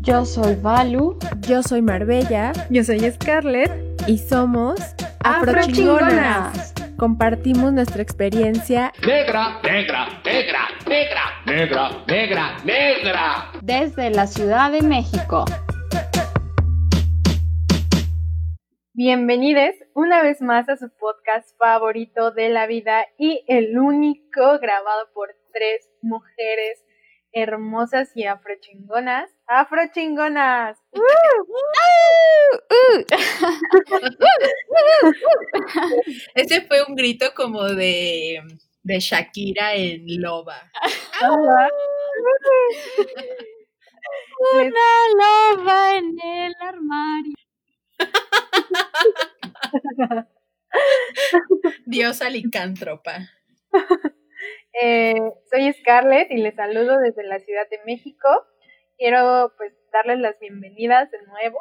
Yo soy Valu. Yo soy Marbella. Yo soy Scarlett. Y somos Afrochingonas. Compartimos nuestra experiencia Negra, negra, negra, negra, negra, negra, negra. Desde la Ciudad de México. Bienvenidos una vez más a su podcast favorito de la vida y el único grabado por tres mujeres hermosas y afrochingonas. ¡Afrochingonas! Ese fue un grito como de, de Shakira en Loba. Una loba en el armario. Diosa licántropa. Eh, soy Scarlett y les saludo desde la Ciudad de México. Quiero pues darles las bienvenidas de nuevo.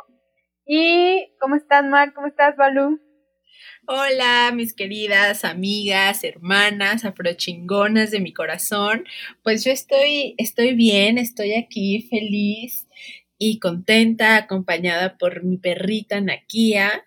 ¿Y cómo estás, Mar? ¿Cómo estás, Balú? Hola, mis queridas amigas, hermanas, afrochingonas de mi corazón. Pues yo estoy, estoy bien, estoy aquí feliz y contenta, acompañada por mi perrita Nakia.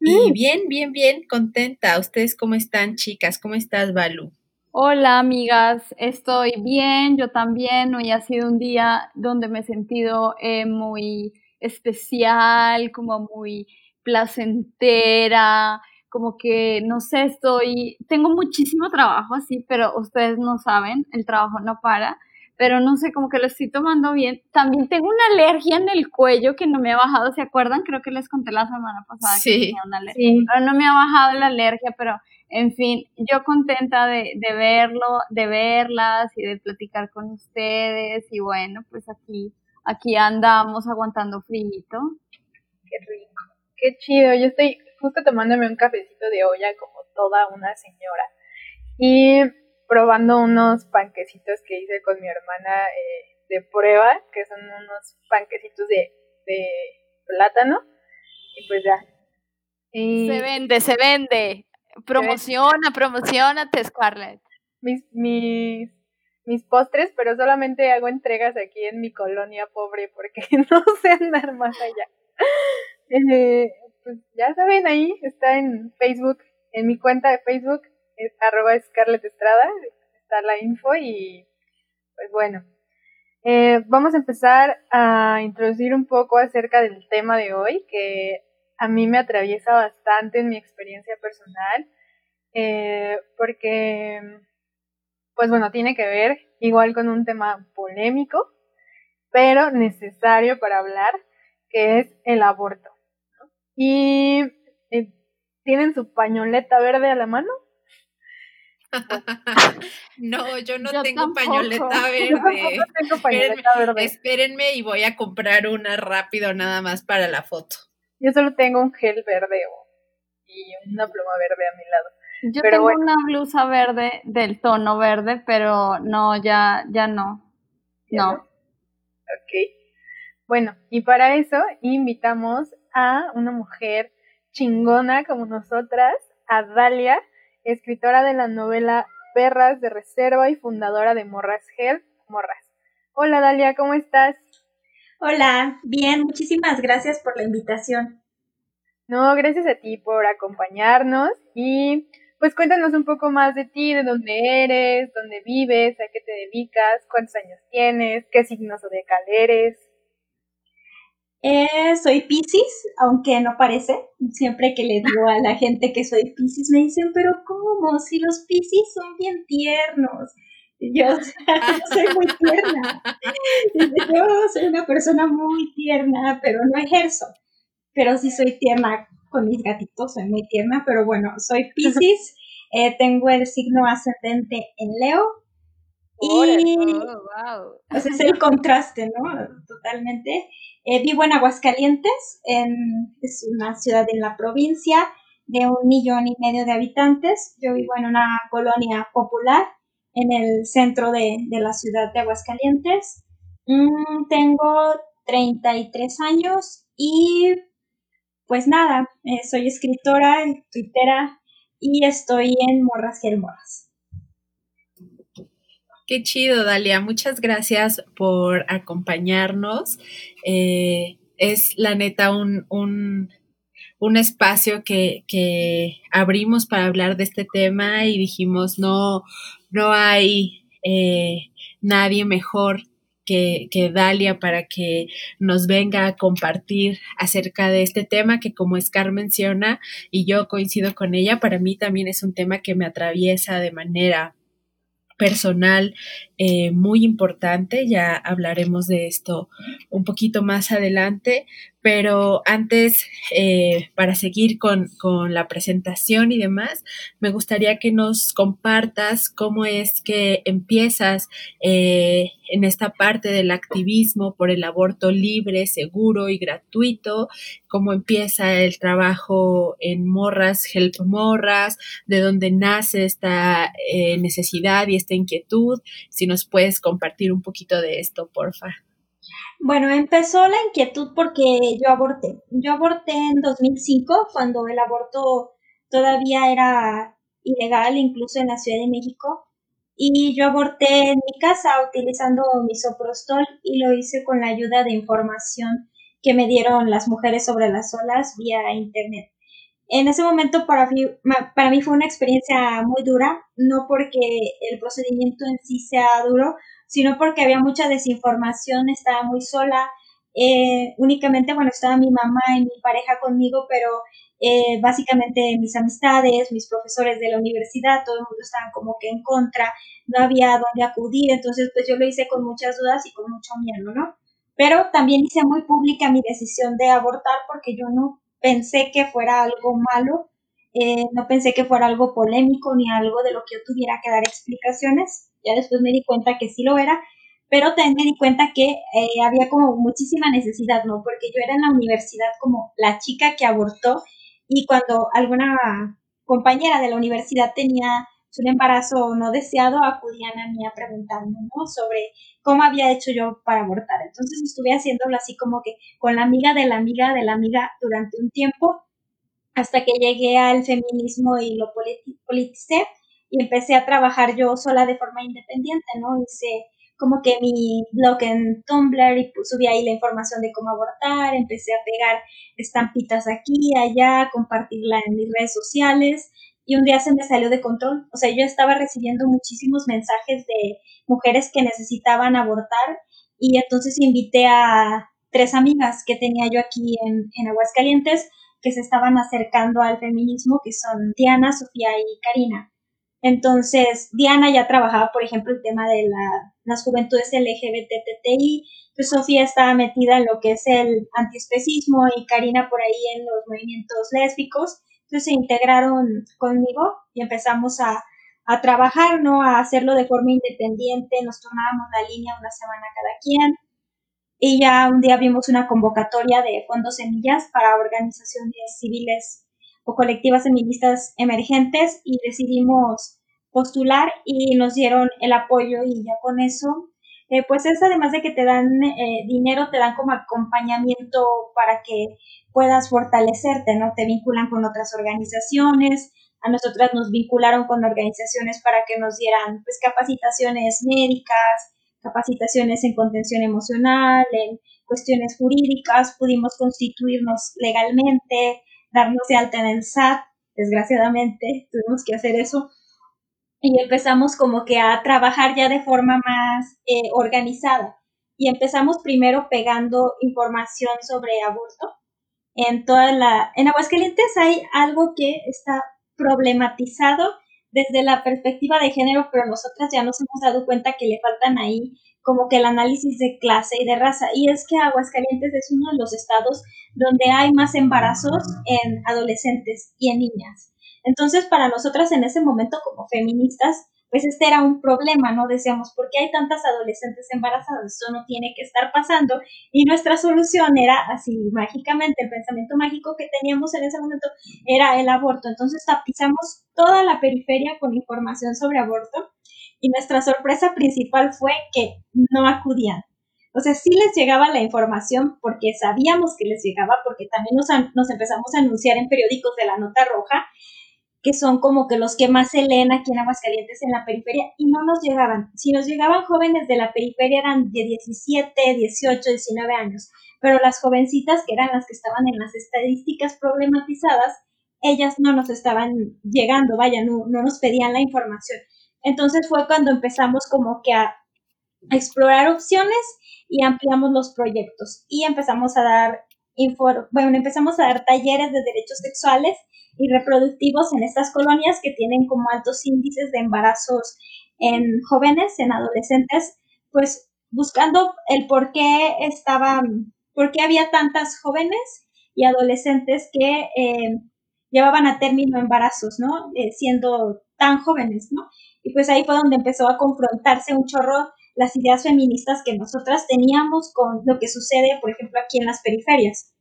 Y bien, bien, bien contenta. ¿Ustedes cómo están, chicas? ¿Cómo estás, Balu? Hola amigas, estoy bien, yo también. Hoy ha sido un día donde me he sentido eh, muy especial, como muy placentera, como que, no sé, estoy, tengo muchísimo trabajo así, pero ustedes no saben, el trabajo no para, pero no sé, como que lo estoy tomando bien. También tengo una alergia en el cuello que no me ha bajado, ¿se acuerdan? Creo que les conté la semana pasada que Sí. tenía una alergia. Pero no me ha bajado la alergia, pero en fin, yo contenta de, de verlo, de verlas y de platicar con ustedes y bueno, pues aquí, aquí andamos aguantando frío. Qué rico. Qué chido. Yo estoy justo tomándome un cafecito de olla como toda una señora. Y probando unos panquecitos que hice con mi hermana eh, de prueba, que son unos panquecitos de, de plátano. Y pues ya. Y Se vende, se vende. Promociona, promocionate, Scarlett. mis, mis, mis postres, pero solamente hago entregas aquí en mi colonia pobre porque no sé andar más allá. Eh, pues ya saben, ahí está en Facebook, en mi cuenta de Facebook, es arroba Scarlett Estrada, está la info y pues bueno. Eh, vamos a empezar a introducir un poco acerca del tema de hoy, que a mí me atraviesa bastante en mi experiencia personal, eh, porque, pues bueno, tiene que ver igual con un tema polémico, pero necesario para hablar, que es el aborto. Y eh, tienen su pañoleta verde a la mano. No, yo no Yo tengo tampoco. pañoleta Yo verde. tengo pañoleta verde. Espérenme y voy a comprar una rápido nada más para la foto. Yo solo tengo un gel verde y una pluma verde a mi lado. Yo Pero tengo bueno. una blusa verde del tono verde, pero no, ya, ya no. ¿Ya No. Ok. Bueno, y para eso invitamos a una mujer chingona como nosotras, a Dalia, escritora de la novela Perras de Reserva y fundadora de Morras Help, Morras. Hola Dalia, ¿cómo estás? Hola, bien, muchísimas gracias por la invitación. No, gracias a ti por acompañarnos y pues cuéntanos un poco más de ti, de dónde eres, dónde vives, a qué te dedicas, cuántos años tienes, qué signo zodiacal eres. Eh, soy Piscis, aunque no parece. Siempre que le digo a la gente que soy Piscis me dicen, pero ¿cómo? Si los Piscis son bien tiernos. Yo o sea, soy muy tierna. Yo soy una persona muy tierna, pero no ejerzo. Pero sí soy tierna con mis gatitos, soy muy tierna, pero bueno, soy Piscis, eh, tengo el signo ascendente en Leo. Y Oh, wow. Es el contraste, ¿no? Totalmente. Eh, vivo en Aguascalientes, en, es una ciudad en la provincia de un millón y medio de habitantes. Yo vivo en una colonia popular en el centro de, de la ciudad de Aguascalientes. Mm, tengo 33 años y pues nada, eh, soy escritora, tuitera y estoy en Morras y Morras. Qué chido, Dalia. Muchas gracias por acompañarnos. Eh, es la neta un, un, un espacio que, que, abrimos para hablar de este tema y dijimos, no, no hay eh, nadie mejor que, que, Dalia para que nos venga a compartir acerca de este tema que como Scar menciona y yo coincido con ella, para mí también es un tema que me atraviesa de manera personal eh, muy importante. Ya hablaremos de esto un poquito más adelante, pero antes, eh, para seguir con, con, la presentación y demás, me gustaría que nos compartas cómo es que empiezas eh, en esta parte del activismo por el aborto libre, seguro y gratuito, cómo empieza el trabajo en Morras, Help Morras, de dónde nace esta eh, necesidad y esta inquietud. Si nos puedes compartir un poquito de esto, porfa. Bueno, empezó la inquietud porque yo aborté. Yo aborté en 2005, cuando el aborto todavía era ilegal, incluso en la Ciudad de México. Y yo aborté en mi casa utilizando misoprostol y lo hice con la ayuda de información que me dieron las mujeres sobre las olas vía internet. En ese momento para mí, fue una experiencia muy dura, no porque el procedimiento en sí sea duro, sino porque había mucha desinformación, estaba muy sola, eh, únicamente, bueno, estaba mi mamá y mi pareja conmigo, pero eh, básicamente mis amistades, mis profesores de la universidad, todo el mundo estaba como que en contra, no había dónde acudir, entonces pues yo lo hice con muchas dudas y con mucho miedo, ¿no? Pero también hice muy pública mi decisión de abortar porque yo no pensé que fuera algo malo, eh, no pensé que fuera algo polémico ni algo de lo que yo tuviera que dar explicaciones. Ya después me di cuenta que sí lo era, pero también me di cuenta que eh, había como muchísima necesidad, ¿no? Porque yo era en la universidad como la chica que abortó y cuando alguna compañera de la universidad tenía un embarazo no deseado, acudían a mí a preguntarme, ¿no? Sobre cómo había hecho yo para abortar. Entonces estuve haciéndolo así como que con la amiga de la amiga de la amiga durante un tiempo, hasta que llegué al feminismo y lo politicé y empecé a trabajar yo sola de forma independiente, ¿no? Hice como que mi blog en Tumblr y subí ahí la información de cómo abortar, empecé a pegar estampitas aquí, allá, compartirla en mis redes sociales y un día se me salió de control. O sea, yo estaba recibiendo muchísimos mensajes de mujeres que necesitaban abortar y entonces invité a tres amigas que tenía yo aquí en, en Aguascalientes que se estaban acercando al feminismo, que son Diana, Sofía y Karina. Entonces, Diana ya trabajaba, por ejemplo, el tema de la, las juventudes LGBTTI, pues Sofía estaba metida en lo que es el antiespecismo y Karina por ahí en los movimientos lésbicos. Entonces se integraron conmigo y empezamos a, a trabajar, ¿no? A hacerlo de forma independiente, nos tornábamos la línea una semana cada quien. Y ya un día vimos una convocatoria de fondos semillas para organizaciones civiles o colectivas feministas emergentes y decidimos postular y nos dieron el apoyo y ya con eso, eh, pues es además de que te dan eh, dinero, te dan como acompañamiento para que puedas fortalecerte, ¿no? Te vinculan con otras organizaciones, a nosotras nos vincularon con organizaciones para que nos dieran pues capacitaciones médicas, capacitaciones en contención emocional, en cuestiones jurídicas, pudimos constituirnos legalmente, darnos de alta en el SAT, desgraciadamente tuvimos que hacer eso. Y empezamos como que a trabajar ya de forma más eh, organizada. Y empezamos primero pegando información sobre aborto. En toda la, en Aguascalientes hay algo que está problematizado desde la perspectiva de género, pero nosotras ya nos hemos dado cuenta que le faltan ahí como que el análisis de clase y de raza. Y es que Aguascalientes es uno de los estados donde hay más embarazos en adolescentes y en niñas. Entonces, para nosotras en ese momento como feministas, pues este era un problema, ¿no? Decíamos, ¿por qué hay tantas adolescentes embarazadas? Eso no tiene que estar pasando. Y nuestra solución era así, mágicamente, el pensamiento mágico que teníamos en ese momento era el aborto. Entonces tapizamos toda la periferia con información sobre aborto y nuestra sorpresa principal fue que no acudían. O sea, sí les llegaba la información porque sabíamos que les llegaba, porque también nos, nos empezamos a anunciar en periódicos de la nota roja, que son como que los que más se leen aquí en Aguascalientes en la periferia y no nos llegaban. Si nos llegaban jóvenes de la periferia eran de 17, 18, 19 años, pero las jovencitas que eran las que estaban en las estadísticas problematizadas, ellas no nos estaban llegando, vaya, no, no nos pedían la información. Entonces fue cuando empezamos como que a explorar opciones y ampliamos los proyectos y empezamos a dar bueno, empezamos a dar talleres de derechos sexuales y reproductivos en estas colonias que tienen como altos índices de embarazos en jóvenes, en adolescentes, pues buscando el por qué estaban, por qué había tantas jóvenes y adolescentes que eh, llevaban a término embarazos, ¿no? Eh, siendo tan jóvenes, ¿no? Y pues ahí fue donde empezó a confrontarse un chorro las ideas feministas que nosotras teníamos con lo que sucede, por ejemplo, aquí en las periferias.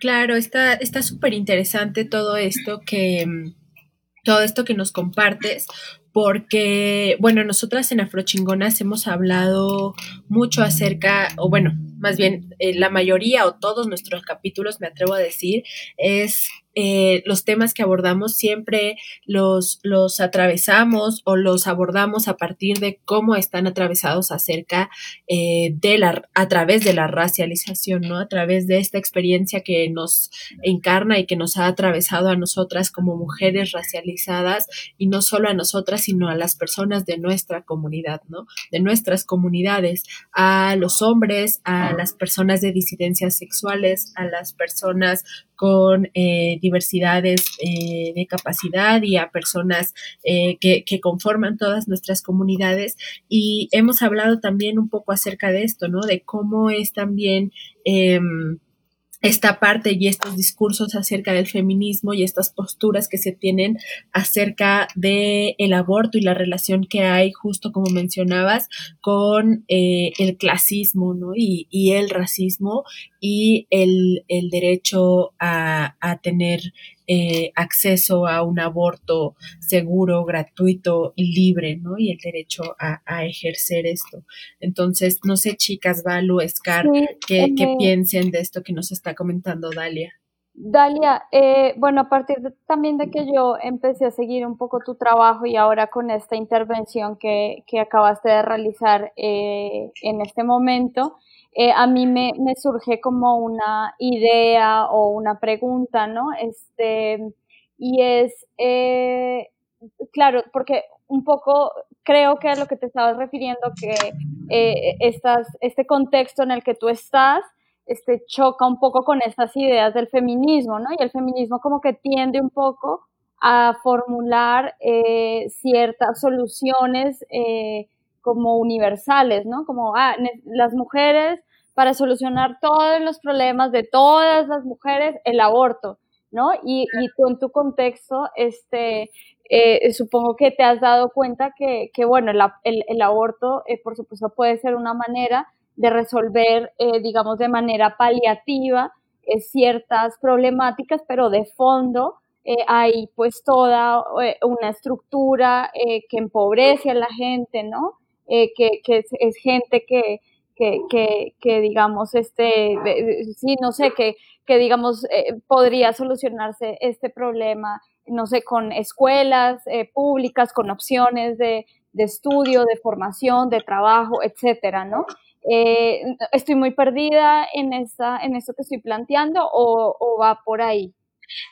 Claro, está súper interesante todo esto que todo esto que nos compartes, porque, bueno, nosotras en Afrochingonas hemos hablado mucho acerca, o bueno, más bien eh, la mayoría o todos nuestros capítulos, me atrevo a decir, es eh, los temas que abordamos siempre los, los atravesamos o los abordamos a partir de cómo están atravesados acerca eh, de la, a través de la racialización, ¿no? A través de esta experiencia que nos encarna y que nos ha atravesado a nosotras como mujeres racializadas y no solo a nosotras, sino a las personas de nuestra comunidad, ¿no? De nuestras comunidades, a los hombres, a las personas de disidencias sexuales, a las personas con eh, diversidades eh, de capacidad y a personas eh, que, conforman todas nuestras comunidades. Y hemos hablado también un poco acerca de esto, ¿no? De cómo es también em, esta parte y estos discursos acerca del feminismo y estas posturas que se tienen acerca de el aborto y la relación que hay, justo como mencionabas, con eh, el clasismo ¿no? y, el racismo y el, derecho a tener eh, acceso a un aborto seguro, gratuito y libre, ¿no? Y el derecho a, ejercer esto. Entonces, no sé, chicas, Valu, Scar, ¿qué, piensen de esto que nos está comentando Dalia? Dalia, eh, bueno, a partir también de que yo empecé a seguir un poco tu trabajo y ahora con esta intervención que, que acabaste de realizar eh, en este momento, eh, a mí me, me, surge como una idea o una pregunta, ¿no? Este, y es, eh, claro, porque un poco creo que a lo que te estabas refiriendo, que eh, estás, este contexto en el que tú estás, este, choca un poco con estas ideas del feminismo, ¿no? Y el feminismo como que tiende un poco a formular ciertas soluciones como universales, ¿no? Como, ah, las mujeres para solucionar todos los problemas de todas las mujeres, el aborto, ¿no? Y, y tú en tu contexto, este, eh, supongo que te has dado cuenta que, que bueno, el, el, aborto, eh, por supuesto, puede ser una manera de resolver, eh, digamos, de manera paliativa ciertas problemáticas, pero de fondo hay pues toda una estructura que empobrece a la gente, ¿no? Que, que es, gente que, que, que, que, digamos, este, sí, no sé, que, que digamos, eh, podría solucionarse este problema, no sé, con escuelas eh, públicas, con opciones de, de, estudio, de formación, de trabajo, etcétera, ¿no? Eh, ¿Estoy muy perdida en, esa, en eso que estoy planteando o, o va por ahí?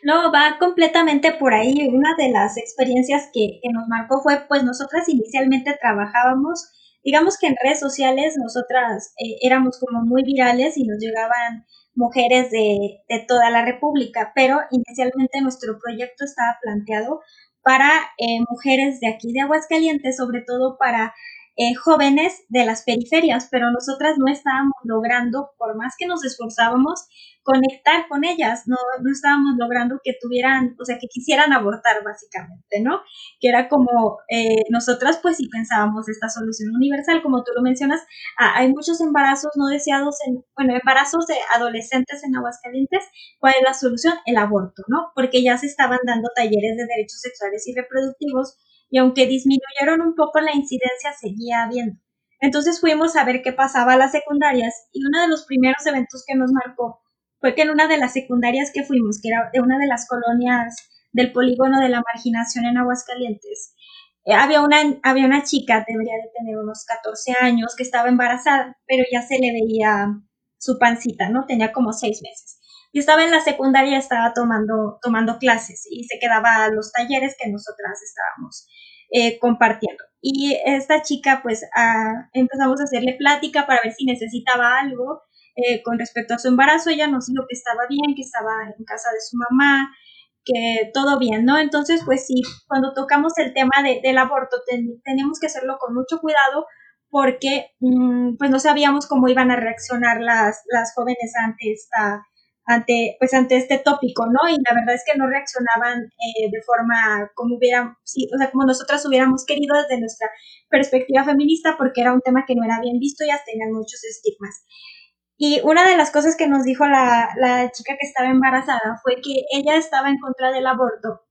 No, va completamente por ahí. Una de las experiencias que, que, nos marcó fue, pues nosotras inicialmente trabajábamos digamos que en redes sociales nosotras eh, éramos como muy virales y nos llegaban mujeres de, de, toda la República, pero inicialmente nuestro proyecto estaba planteado para eh, mujeres de aquí de Aguascalientes, sobre todo para eh, jóvenes de las periferias, pero nosotras no estábamos logrando, por más que nos esforzábamos, conectar con ellas, no, no estábamos logrando que tuvieran, o sea, que quisieran abortar básicamente, ¿no? Que era como eh, nosotras pues sí pensábamos esta solución universal, como tú lo mencionas, hay muchos embarazos no deseados, en, bueno, embarazos de adolescentes en Aguascalientes, ¿cuál es la solución? El aborto, ¿no? Porque ya se estaban dando talleres de derechos sexuales y reproductivos y aunque disminuyeron un poco la incidencia, seguía habiendo. Entonces fuimos a ver qué pasaba a las secundarias y uno de los primeros eventos que nos marcó fue que en una de las secundarias que fuimos, que era de una de las colonias del polígono de la marginación en Aguascalientes, eh, había, una, había una chica, debería de tener unos 14 años, que estaba embarazada, pero ya se le veía su pancita, ¿no? Tenía como seis meses. Y estaba en la secundaria, estaba tomando, tomando clases y se quedaba a los talleres que nosotras estábamos eh, compartiendo. Y esta chica, pues, ah, empezamos a hacerle plática para ver si necesitaba algo eh, con respecto a su embarazo. Ella nos dijo que estaba bien, que estaba en casa de su mamá, que todo bien, ¿no? Entonces, pues sí, cuando tocamos el tema del aborto, teníamos que hacerlo con mucho cuidado porque mm, pues no sabíamos cómo iban a reaccionar las, las jóvenes ante esta ante pues ante este tópico no y la verdad es que no reaccionaban eh, de forma como hubiera sí, o sea como nosotras hubiéramos querido desde nuestra perspectiva feminista porque era un tema que no era bien visto y hasta tenían muchos estigmas y una de las cosas que nos dijo la, la chica que estaba embarazada fue que ella estaba en contra del aborto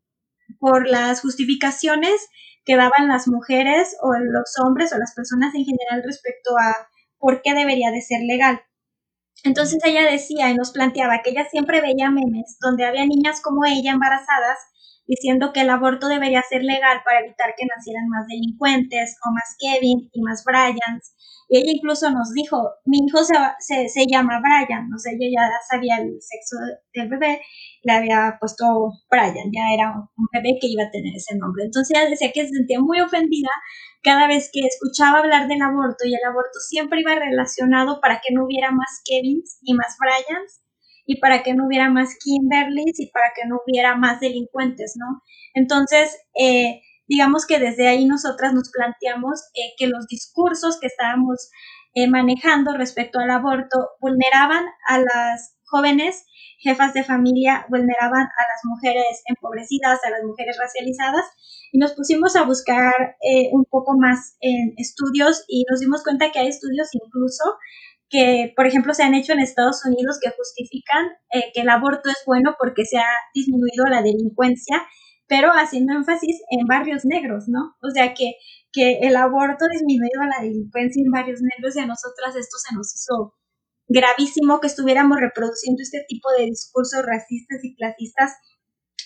por las justificaciones que daban las mujeres o los hombres o las personas en general respecto a por qué debería de ser legal. Entonces ella decía y nos planteaba que ella siempre veía memes donde había niñas como ella embarazadas diciendo que el aborto debería ser legal para evitar que nacieran más delincuentes o más Kevin y más Bryans. Y ella incluso nos dijo, mi hijo se, se, se llama Brian, o sea, ella ya sabía el sexo del bebé, le había puesto Brian, ya era un bebé que iba a tener ese nombre. Entonces ella decía que se sentía muy ofendida cada vez que escuchaba hablar del aborto y el aborto siempre iba relacionado para que no hubiera más Kevins y más Bryans y para que no hubiera más Kimberlys y para que no hubiera más delincuentes, ¿no? Entonces, eh, digamos que desde ahí nosotras nos planteamos eh, que los discursos que estábamos eh, manejando respecto al aborto vulneraban a las jóvenes jefas de familia, vulneraban a las mujeres empobrecidas, a las mujeres racializadas, y nos pusimos a buscar eh, un poco más en estudios y nos dimos cuenta que hay estudios incluso que, por ejemplo, se han hecho en Estados Unidos que justifican que el aborto es bueno porque se ha disminuido la delincuencia pero haciendo énfasis en barrios negros, ¿no? O sea, que, que el aborto disminuyó la delincuencia en barrios negros y a nosotras esto se nos hizo gravísimo que estuviéramos reproduciendo este tipo de discursos racistas y clasistas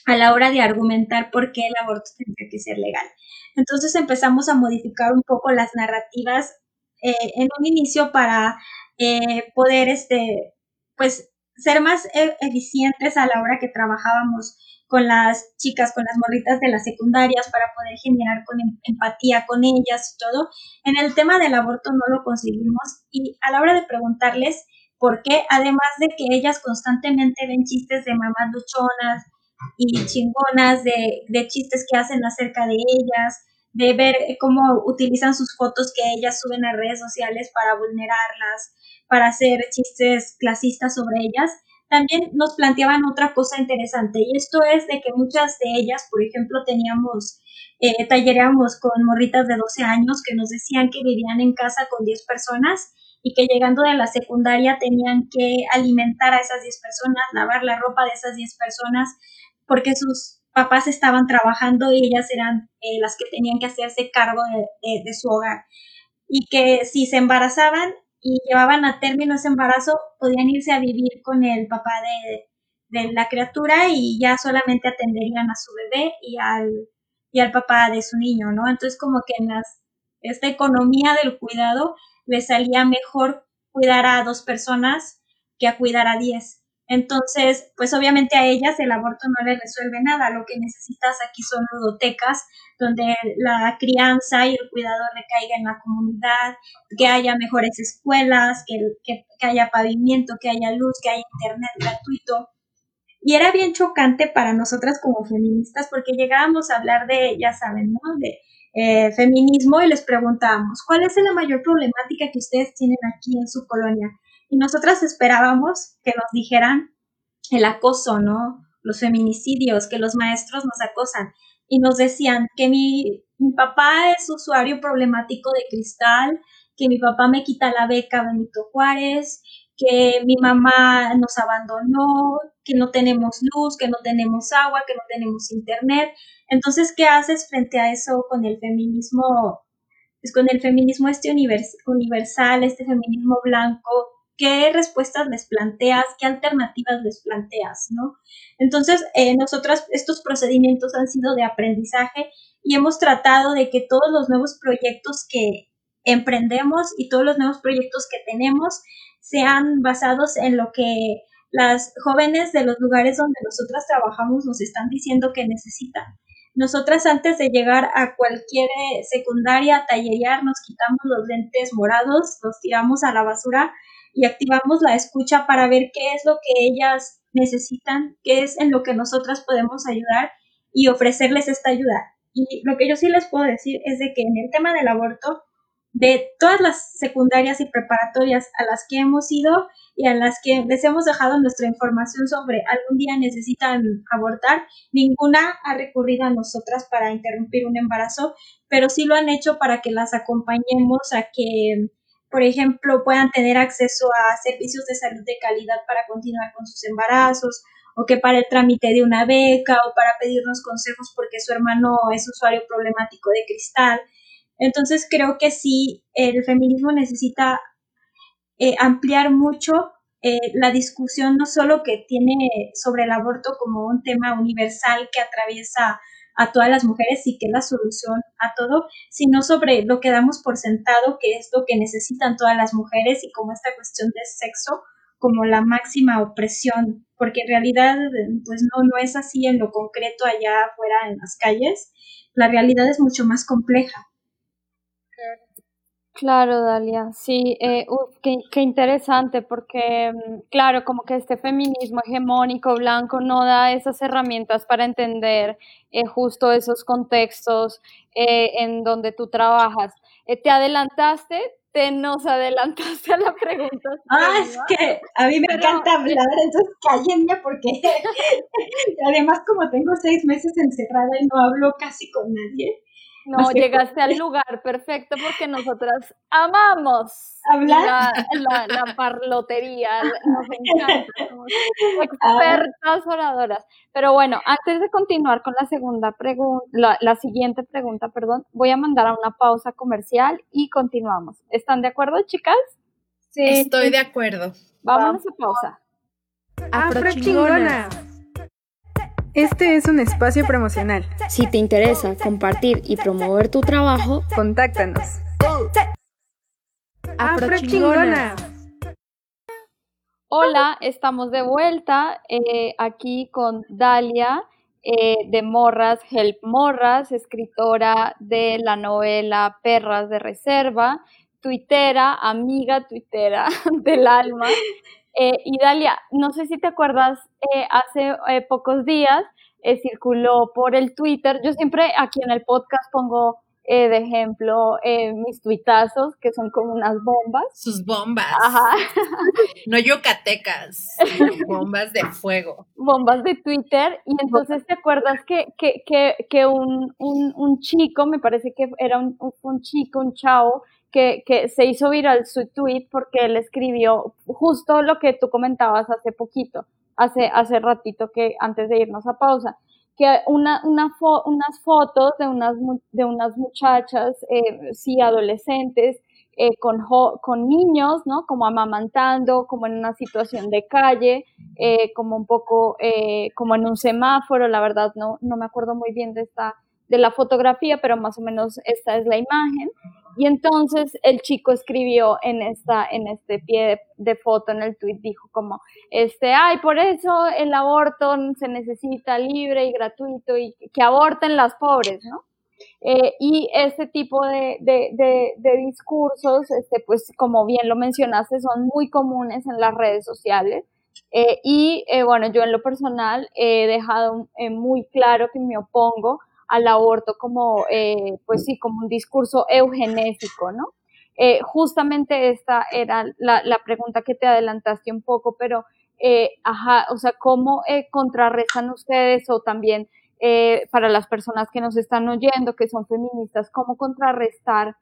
a la hora de argumentar por qué el aborto tendría que ser legal. Entonces empezamos a modificar un poco las narrativas eh, en un inicio para eh, poder, este, pues, ser más e-, eficientes a la hora que trabajábamos con las chicas, con las morritas de las secundarias para poder generar con em, empatía con ellas y todo. En el tema del aborto no lo conseguimos y a la hora de preguntarles por qué, además de que ellas constantemente ven chistes de mamás luchonas y chingonas, de, de chistes que hacen acerca de ellas, de ver cómo utilizan sus fotos que ellas suben a redes sociales para vulnerarlas, para hacer chistes clasistas sobre ellas, también nos planteaban otra cosa interesante. Y esto es de que muchas de ellas, por ejemplo, teníamos, eh, tallereamos con morritas de 12 años que nos decían que vivían en casa con 10 personas y que llegando de la secundaria tenían que alimentar a esas 10 personas, lavar la ropa de esas 10 personas, porque sus papás estaban trabajando y ellas eran eh, las que tenían que hacerse cargo de su hogar. Y que si se embarazaban, y llevaban a término ese embarazo, podían irse a vivir con el papá de, la criatura y ya solamente atenderían a su bebé y al, y al papá de su niño, ¿no? Entonces como que en las, esta economía del cuidado les salía mejor cuidar a dos personas que a cuidar a diez. Entonces, pues obviamente a ellas el aborto no les resuelve nada. Lo que necesitas aquí son ludotecas donde la crianza y el cuidado recaiga en la comunidad, que haya mejores escuelas, que, que, haya pavimento, que haya luz, que haya internet gratuito. Y era bien chocante para nosotras como feministas porque llegábamos a hablar de, ya saben, ¿no? De eh, feminismo y les preguntábamos, ¿cuál es la mayor problemática que ustedes tienen aquí en su colonia? Y nosotras esperábamos que nos dijeran el acoso, ¿no? Los feminicidios, que los maestros nos acosan. Y nos decían que mi, mi papá es usuario problemático de cristal, que mi papá me quita la beca Benito Juárez, que mi mamá nos abandonó, que no tenemos luz, que no tenemos agua, que no tenemos internet. Entonces, ¿qué haces frente a eso con el feminismo? Pues con el feminismo este universal, este feminismo blanco, qué respuestas les planteas, qué alternativas les planteas, ¿no? Entonces, eh, nosotras, estos procedimientos han sido de aprendizaje y hemos tratado de que todos los nuevos proyectos que emprendemos y todos los nuevos proyectos que tenemos sean basados en lo que las jóvenes de los lugares donde nosotras trabajamos nos están diciendo que necesitan. Nosotras antes de llegar a cualquier eh, secundaria a tallerear nos quitamos los lentes morados, los tiramos a la basura y activamos la escucha para ver qué es lo que ellas necesitan, qué es en lo que nosotras podemos ayudar y ofrecerles esta ayuda. Y lo que yo sí les puedo decir es de que en el tema del aborto, de todas las secundarias y preparatorias a las que hemos ido y a las que les hemos dejado nuestra información sobre algún día necesitan abortar, ninguna ha recurrido a nosotras para interrumpir un embarazo, pero sí lo han hecho para que las acompañemos a que, por ejemplo, puedan tener acceso a servicios de salud de calidad para continuar con sus embarazos o que para el trámite de una beca o para pedirnos consejos porque su hermano es usuario problemático de cristal. Entonces creo que sí, el feminismo necesita eh, ampliar mucho eh, la discusión no solo que tiene sobre el aborto como un tema universal que atraviesa a todas las mujeres y que es la solución a todo, sino sobre lo que damos por sentado, que es lo que necesitan todas las mujeres y como esta cuestión de sexo como la máxima opresión, porque en realidad pues no, no es así en lo concreto allá afuera en las calles, la realidad es mucho más compleja. Claro, Dalia, sí, eh, qué, interesante, porque, mm, claro, como que este feminismo hegemónico blanco no da esas herramientas para entender eh, justo esos contextos eh, en donde tú trabajas. te adelantaste, te nos adelantaste a la pregunta. Ah, es que a mí me encanta hablar, entonces cállenme porque además como tengo seis meses encerrada y no hablo casi con nadie, no, llegaste al lugar perfecto porque nosotras amamos hablar. La, la, parlotería, nos encanta, somos expertas oradoras. Pero bueno, antes de continuar con la segunda pregunta, la, siguiente pregunta, perdón, voy a mandar a una pausa comercial y continuamos. ¿Están de acuerdo, chicas? Sí. Estoy de acuerdo. Vámonos a pausa. Afro chingona. Este es un espacio promocional. Si te interesa compartir y promover tu trabajo, contáctanos. Afrochingona. Hola, estamos de vuelta eh, aquí con Dalia eh, de Morras, Help Morras, escritora de la novela Perras de Reserva, tuitera, amiga tuitera del alma. Eh, y Dalia, no sé si te acuerdas, eh, hace eh, pocos días circuló por el Twitter, yo siempre aquí en el podcast pongo de ejemplo mis tuitazos, que son como unas bombas. Sus bombas. Ajá. no yucatecas, bombas de fuego. Bombas de Twitter. Y entonces te acuerdas que, que, que, que un, un, un, chico, me parece que era un, un chico, un chavo, que, se hizo viral su tweet porque él escribió justo lo que tú comentabas hace poquito, hace, hace ratito que antes de irnos a pausa, que una, una unas fotos de unas, de unas muchachas, eh, sí, adolescentes, eh, con, con niños, ¿no? Como amamantando, como en una situación de calle, eh, como un poco, como en un semáforo, la verdad no, no me acuerdo muy bien de esta, de la fotografía, pero más o menos esta es la imagen. Y entonces el chico escribió en esta, en este pie de, foto, en el tweet, dijo como, este, ay, por eso el aborto se necesita libre y gratuito y que aborten las pobres, ¿no? Eh, y este tipo de, discursos, este, pues como bien lo mencionaste, son muy comunes en las redes sociales. Eh, y eh, bueno, yo en lo personal he dejado muy claro que me opongo al aborto como, eh, pues sí, como un discurso eugenésico, ¿no? Eh, justamente esta era la, pregunta que te adelantaste un poco, pero, eh, ajá, o sea, ¿cómo contrarrestan ustedes o también para las personas que nos están oyendo, que son feministas, cómo contrarrestar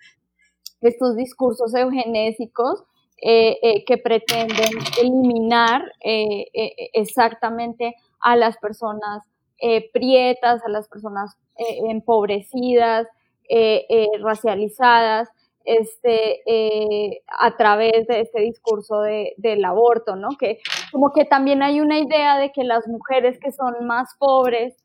estos discursos eugenésicos que pretenden eliminar exactamente a las personas prietas, a las personas eh, empobrecidas, eh, eh, racializadas. este, eh, a través de este discurso de, del aborto, ¿no? Que como que también hay una idea de que las mujeres que son más pobres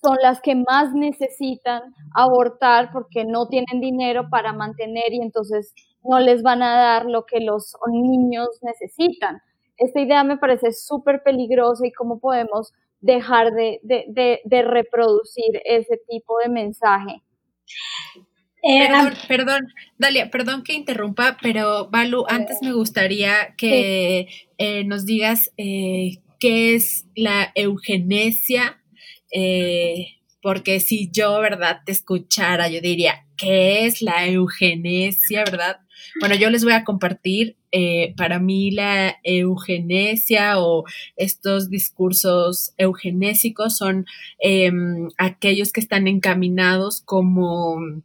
son las que más necesitan abortar porque no tienen dinero para mantener y entonces no les van a dar lo que los niños necesitan. Esta idea me parece súper peligrosa y cómo podemos dejar de, de, de, reproducir ese tipo de mensaje. Eh, perdón, perdón, Dalia, perdón que interrumpa, pero Balu, antes me gustaría que eh, nos digas eh, qué es la eugenesia, porque si yo, ¿verdad?, te escuchara, yo diría, ¿qué es la eugenesia, verdad? Bueno, yo les voy a compartir, para mí la eugenesia o estos discursos eugenésicos son em, aquellos que están encaminados como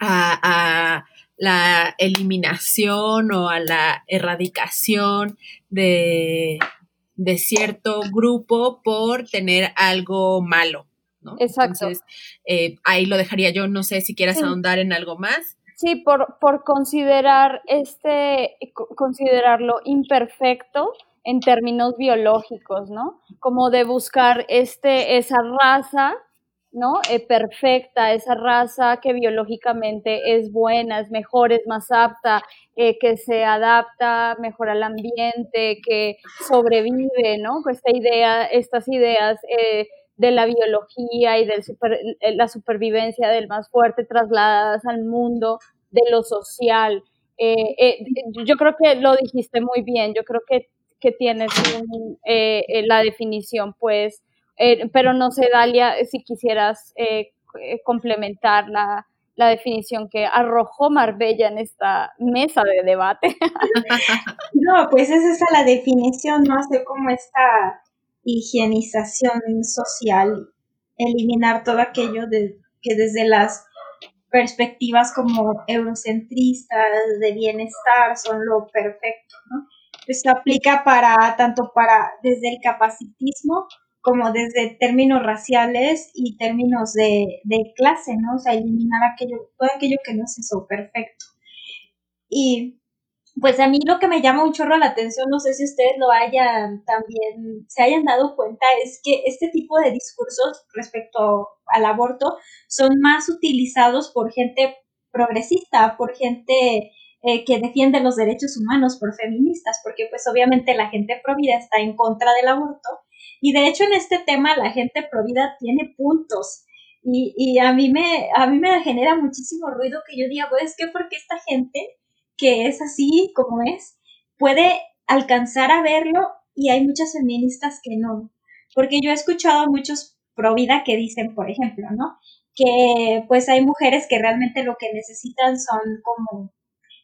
a, la eliminación o a la erradicación de, cierto grupo por tener algo malo. ¿no? Exacto. Entonces, eh, ahí lo dejaría yo. No sé si quieras ahondar en algo más. Sí, por, por considerar este, considerarlo imperfecto en términos biológicos, ¿no? Como de buscar este, esa raza ¿no? Eh, perfecta, esa raza que biológicamente es buena, es mejor, es más apta, eh, que se adapta mejor al ambiente, que sobrevive, ¿no? Esta idea, estas ideas eh, de la biología y de la supervivencia del más fuerte trasladadas al mundo de lo social. yo creo que lo dijiste muy bien, yo creo que, que tienes la definición, pues, eh, pero no sé, Dalia, si quisieras eh, eh, complementar la, la, definición que arrojó Marbella en esta mesa de debate. no, pues es esa la definición, ¿no? Hace como esta higienización social, eliminar todo aquello de, que desde las perspectivas como eurocentristas de bienestar son lo perfecto, ¿no? Pues aplica para tanto para desde el capacitismo como desde términos raciales y términos de, clase, ¿no? O sea, eliminar aquello, todo aquello que no es eso perfecto. Y pues a mí lo que me llama un chorro la atención, no sé si ustedes lo hayan también, se hayan dado cuenta, es que este tipo de discursos respecto al aborto son más utilizados por gente progresista, por gente eh, que defiende los derechos humanos, por feministas, porque pues obviamente la gente pro vida está en contra del aborto y de hecho en este tema la gente provida tiene puntos. Y, y, a, mí me, a mí me genera muchísimo ruido que yo diga, pues, ¿qué? Porque esta gente que es así como es, puede alcanzar a verlo y hay muchas feministas que no. Porque yo he escuchado a muchos pro vida que dicen, por ejemplo, ¿no? Que pues hay mujeres que realmente lo que necesitan son como,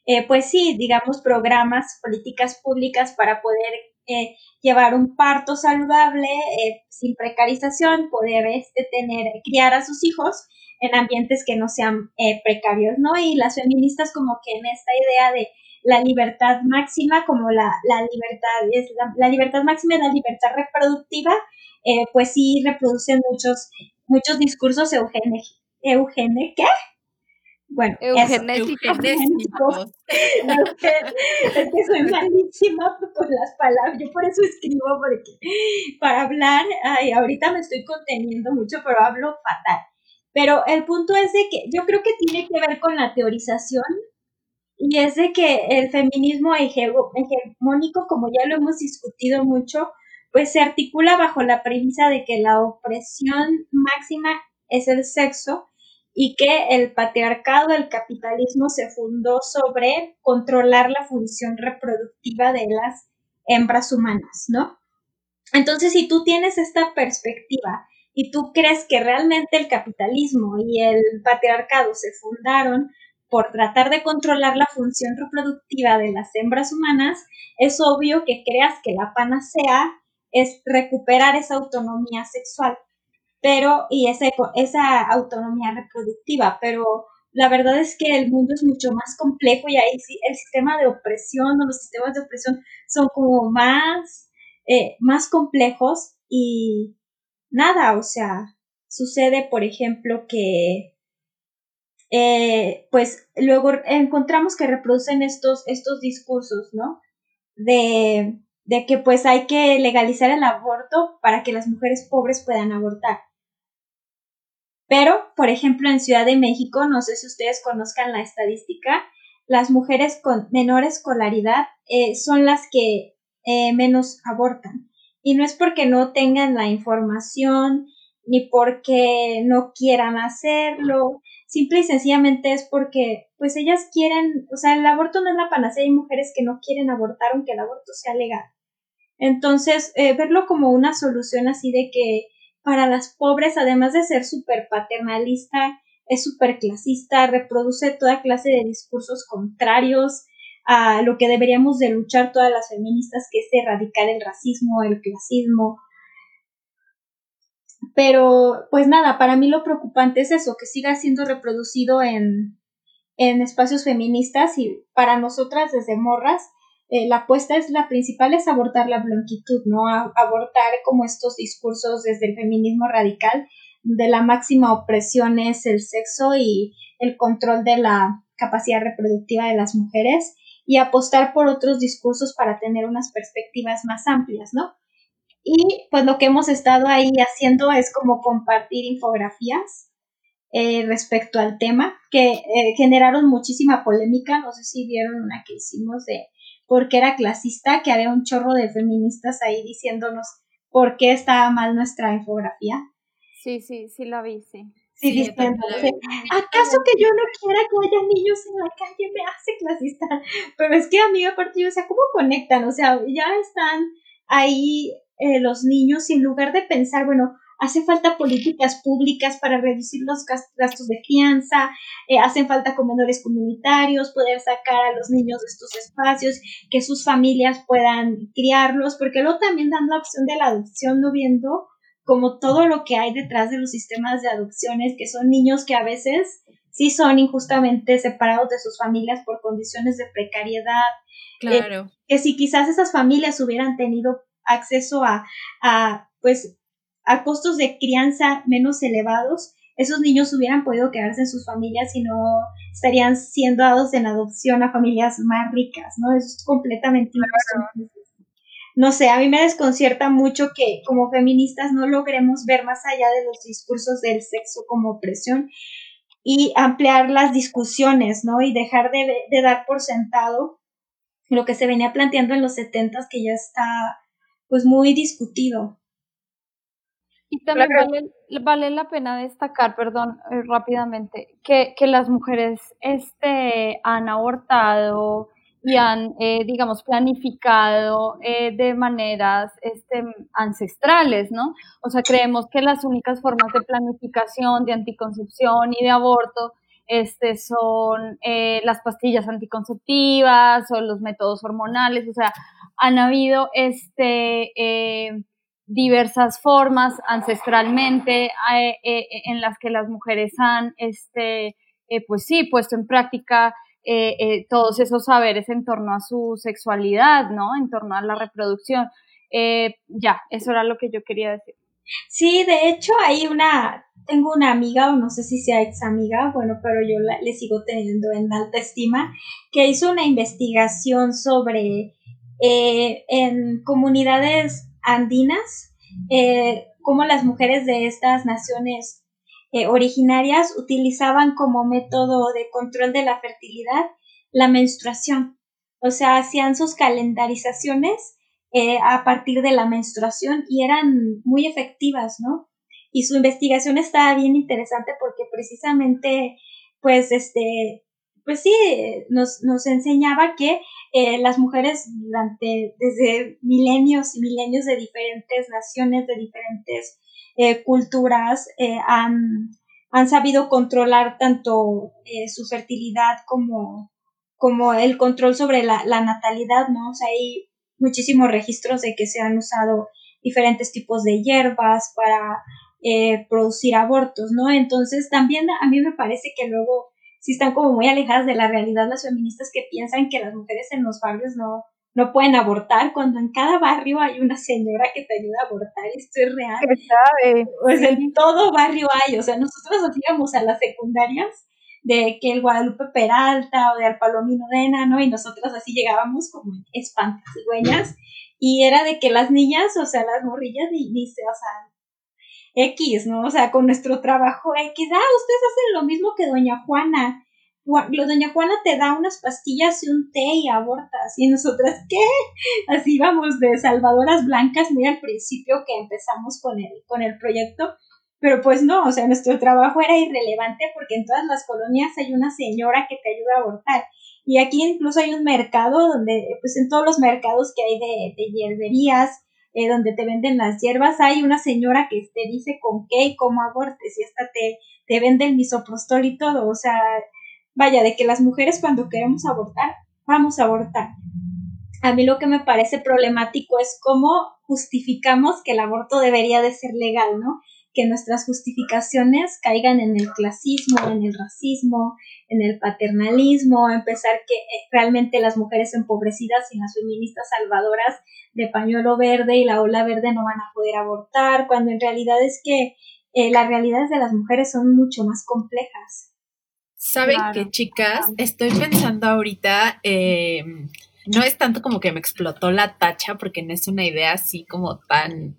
eh, pues sí, digamos, programas, políticas públicas para poder eh, llevar un parto saludable, eh, sin precarización, poder este, tener, criar a sus hijos en ambientes que no sean eh, precarios, ¿no? Y las feministas como que en esta idea de la libertad máxima, como la, la libertad, es la, libertad máxima y la libertad reproductiva, pues sí reproducen muchos, muchos discursos eugene, eugene, ¿qué? Bueno, eugenésicos. es que soy malísima con las palabras, yo por eso escribo, porque para hablar, ay, ahorita me estoy conteniendo mucho, pero hablo fatal. Pero el punto es de que yo creo que tiene que ver con la teorización y es de que el feminismo hegemónico, como ya lo hemos discutido mucho, pues se articula bajo la premisa de que la opresión máxima es el sexo y que el patriarcado, el capitalismo se fundó sobre controlar la función reproductiva de las hembras humanas, ¿no? Entonces, si tú tienes esta perspectiva y tú crees que realmente el capitalismo y el patriarcado se fundaron por tratar de controlar la función reproductiva de las hembras humanas, es obvio que creas que la panacea es recuperar esa autonomía sexual pero, y esa, esa autonomía reproductiva, pero la verdad es que el mundo es mucho más complejo y ahí sí el sistema de opresión o los sistemas de opresión son como más, eh, más complejos y nada, o sea, sucede, por ejemplo, que eh, pues luego encontramos que reproducen estos, estos discursos, ¿no? De, de que pues hay que legalizar el aborto para que las mujeres pobres puedan abortar. Pero, por ejemplo, en Ciudad de México, no sé si ustedes conozcan la estadística, las mujeres con menor escolaridad eh, son las que eh, menos abortan. Y no es porque no tengan la información, ni porque no quieran hacerlo, simple y sencillamente es porque, pues ellas quieren, o sea, el aborto no es la panacea, hay mujeres que no quieren abortar aunque el aborto sea legal. Entonces, eh, verlo como una solución así de que para las pobres, además de ser súper paternalista, es súper clasista, reproduce toda clase de discursos contrarios a lo que deberíamos de luchar todas las feministas, que es erradicar el racismo, el clasismo. Pero, pues nada, para mí lo preocupante es eso, que siga siendo reproducido en, en espacios feministas y para nosotras desde morras eh, la apuesta es la principal es abortar la blanquitud, ¿no? abortar como estos discursos desde el feminismo radical, de la máxima opresión es el sexo y el control de la capacidad reproductiva de las mujeres y apostar por otros discursos para tener unas perspectivas más amplias, ¿no? Y pues lo que hemos estado ahí haciendo es como compartir infografías eh, respecto al tema que eh, generaron muchísima polémica, no sé si vieron una que hicimos de porque era clasista, que había un chorro de feministas ahí diciéndonos por qué estaba mal nuestra infografía. Sí, sí, sí la vi, sí. Sí, diciendo, ¿acaso que yo no quiera que haya niños en la calle me hace clasista? Pero es que a mí aparte yo, o sea, ¿cómo conectan? O sea, ya están ahí eh, los niños y en lugar de pensar, bueno, hace falta políticas públicas para reducir los gastos de crianza, eh, hacen falta comedores comunitarios, poder sacar a los niños de estos espacios, que sus familias puedan criarlos, porque luego también dan la opción de la adopción, no viendo como todo lo que hay detrás de los sistemas de adopciones, que son niños que a veces sí son injustamente separados de sus familias por condiciones de precariedad. Eh, claro. que si quizás esas familias hubieran tenido acceso a, a pues a costos de crianza menos elevados, esos niños hubieran podido quedarse en sus familias y no estarían siendo dados en adopción a familias más ricas, ¿no? Eso es completamente No sé, a mí me desconcierta mucho que como feministas no logremos ver más allá de los discursos del sexo como opresión y ampliar las discusiones, ¿no? Y dejar de, de dar por sentado lo que se venía planteando en los setentas que ya está pues muy discutido. Y también vale, la pena destacar, perdón, eh, rápidamente, que, que, las mujeres este, han abortado y han, eh, digamos, planificado eh, de maneras este, ancestrales, ¿no? O sea, creemos que las únicas formas de planificación, de anticoncepción y de aborto este, son las pastillas anticonceptivas o los métodos hormonales, o sea, han habido este diversas formas ancestralmente eh, eh, en las que las mujeres han, este, eh, pues sí, puesto en práctica todos esos saberes en torno a su sexualidad, ¿no? En torno a la reproducción. ya, eso era lo que yo quería decir. Sí, de hecho hay una, tengo una amiga, o no sé si sea ex amiga, bueno, pero yo le sigo teniendo en alta estima, que hizo una investigación sobre en comunidades andinas, eh, cómo las mujeres de estas naciones eh, originarias utilizaban como método de control de la fertilidad la menstruación. O sea, hacían sus calendarizaciones eh, a partir de la menstruación y eran muy efectivas, ¿no? Y su investigación estaba bien interesante porque precisamente, pues, este, pues sí, nos, nos enseñaba que eh, las mujeres durante, desde milenios y milenios de diferentes naciones, de diferentes eh, culturas, eh, han, han, sabido controlar tanto su fertilidad como, como el control sobre la, la natalidad, ¿no? O sea, hay muchísimos registros de que se han usado diferentes tipos de hierbas para producir abortos, ¿no? Entonces también a mí me parece que luego sí están como muy alejadas de la realidad las feministas que piensan que las mujeres en los barrios no, no pueden abortar cuando en cada barrio hay una señora que te ayuda a abortar. Esto es real. sabe? Pues en todo barrio hay. O sea, nosotros íbamos a las secundarias de que el Guadalupe Peralta o de Alpalomino Dena, ¿no? Y nosotros así llegábamos como espantas y era de que las niñas, o sea, las morrillas ni, ni se, o sea, X, ¿no? O sea, con nuestro trabajo X, ah, ustedes hacen lo mismo que doña Juana. Doña Juana te da unas pastillas y un té y abortas. Y nosotras, ¿qué? Así vamos de salvadoras blancas muy al principio que empezamos con el, con el proyecto. Pero pues no, o sea, nuestro trabajo era irrelevante porque en todas las colonias hay una señora que te ayuda a abortar. Y aquí incluso hay un mercado donde, pues en todos los mercados que hay de, de hierberías, eh, donde te venden las hierbas, hay una señora que te dice con qué y cómo abortes y hasta te, te vende misoprostol y todo. O sea, vaya, de que las mujeres cuando queremos abortar, vamos a abortar. A mí lo que me parece problemático es cómo justificamos que el aborto debería de ser legal, ¿no? Que nuestras justificaciones caigan en el clasismo, en el racismo, en el paternalismo, empezar que eh, realmente las mujeres empobrecidas y las feministas salvadoras de pañuelo verde y la ola verde no van a poder abortar, cuando en realidad es que eh, las realidades de las mujeres son mucho más complejas. ¿Saben qué, chicas? Estoy pensando ahorita, eh, no es tanto como que me explotó la tacha, porque no es una idea así como tan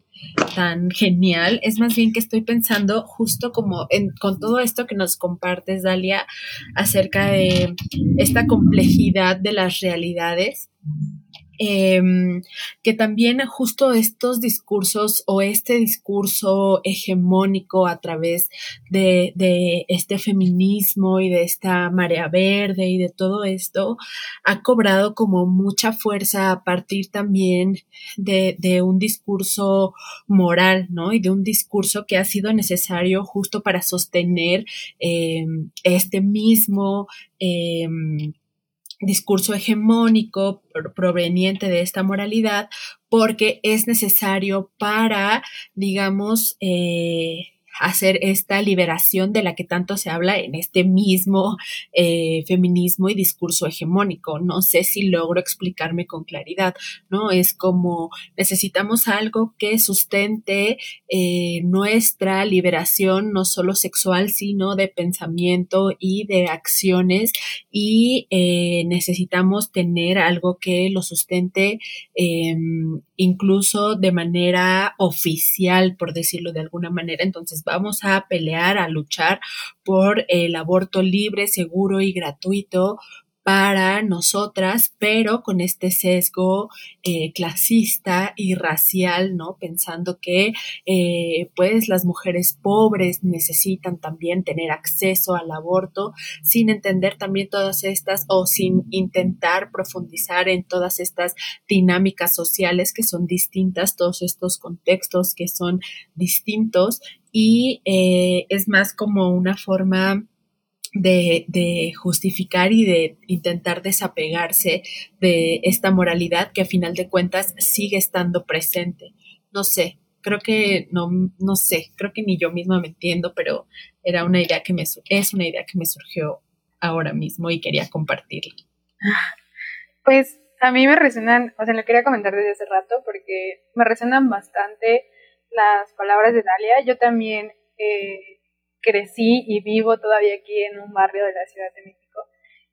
tan genial, es más bien que estoy pensando justo como en, con todo esto que nos compartes, Dalia, acerca de esta complejidad de las realidades Em, que también justo estos discursos o este discurso hegemónico a través de, este feminismo y de esta marea verde y de todo esto ha cobrado como mucha fuerza a partir también de, un discurso moral, ¿no? Y de un discurso que ha sido necesario justo para sostener eh, este mismo eh, discurso hegemónico proveniente de esta moralidad porque es necesario para, digamos, eh, hacer esta liberación de la que tanto se habla en este mismo eh, feminismo y discurso hegemónico. No sé si logro explicarme con claridad, ¿no? Es como necesitamos algo que sustente eh, nuestra liberación, no solo sexual, sino de pensamiento y de acciones y eh, necesitamos tener algo que lo sustente em, incluso de manera oficial, por decirlo de alguna manera. Entonces, vamos a pelear, a luchar por el aborto libre, seguro y gratuito para nosotras, pero con este sesgo eh, clasista y racial, ¿no? Pensando que eh, pues las mujeres pobres necesitan también tener acceso al aborto sin entender también todas estas o sin intentar profundizar en todas estas dinámicas sociales que son distintas, todos estos contextos que son distintos y eh, es más como una forma de, justificar y de intentar desapegarse de esta moralidad que a final de cuentas sigue estando presente. No sé, creo que no, no sé, creo que ni yo misma me entiendo, pero era una idea que me, es una idea que me surgió ahora mismo y quería compartirla. Pues a mí me resuenan, o sea, lo quería comentar desde hace rato porque me resuenan bastante las palabras de Dalia. Yo también eh, crecí y vivo todavía aquí en un barrio de la Ciudad de México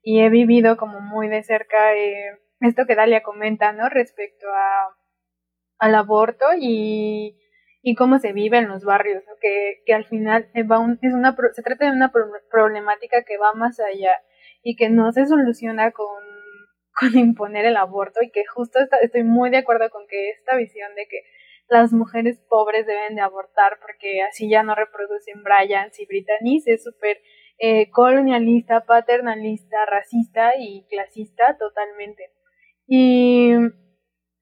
y he vivido como muy de cerca eh, esto que Dalia comenta, ¿no? Respecto a, al aborto y, y cómo se vive en los barrios, que, que al final es una, se trata de una problemática que va más allá y que no se soluciona con, con imponer el aborto y que justo estoy muy de acuerdo con que esta visión de que las mujeres pobres deben de abortar porque así ya no reproducen Bryans y Britannies. Es súper eh, colonialista, paternalista, racista y clasista totalmente. Y